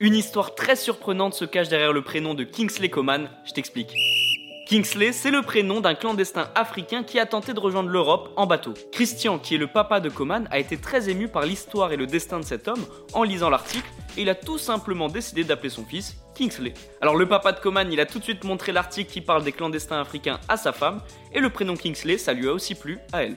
Une histoire très surprenante se cache derrière le prénom de Kingsley Coman, je t'explique. Kingsley, c'est le prénom d'un clandestin africain qui a tenté de rejoindre l'Europe en bateau. Christian, qui est le papa de Coman, a été très ému par l'histoire et le destin de cet homme en lisant l'article et il a tout simplement décidé d'appeler son fils Kingsley. Alors le papa de Coman, il a tout de suite montré l'article qui parle des clandestins africains à sa femme et le prénom Kingsley, ça lui a aussi plu à elle.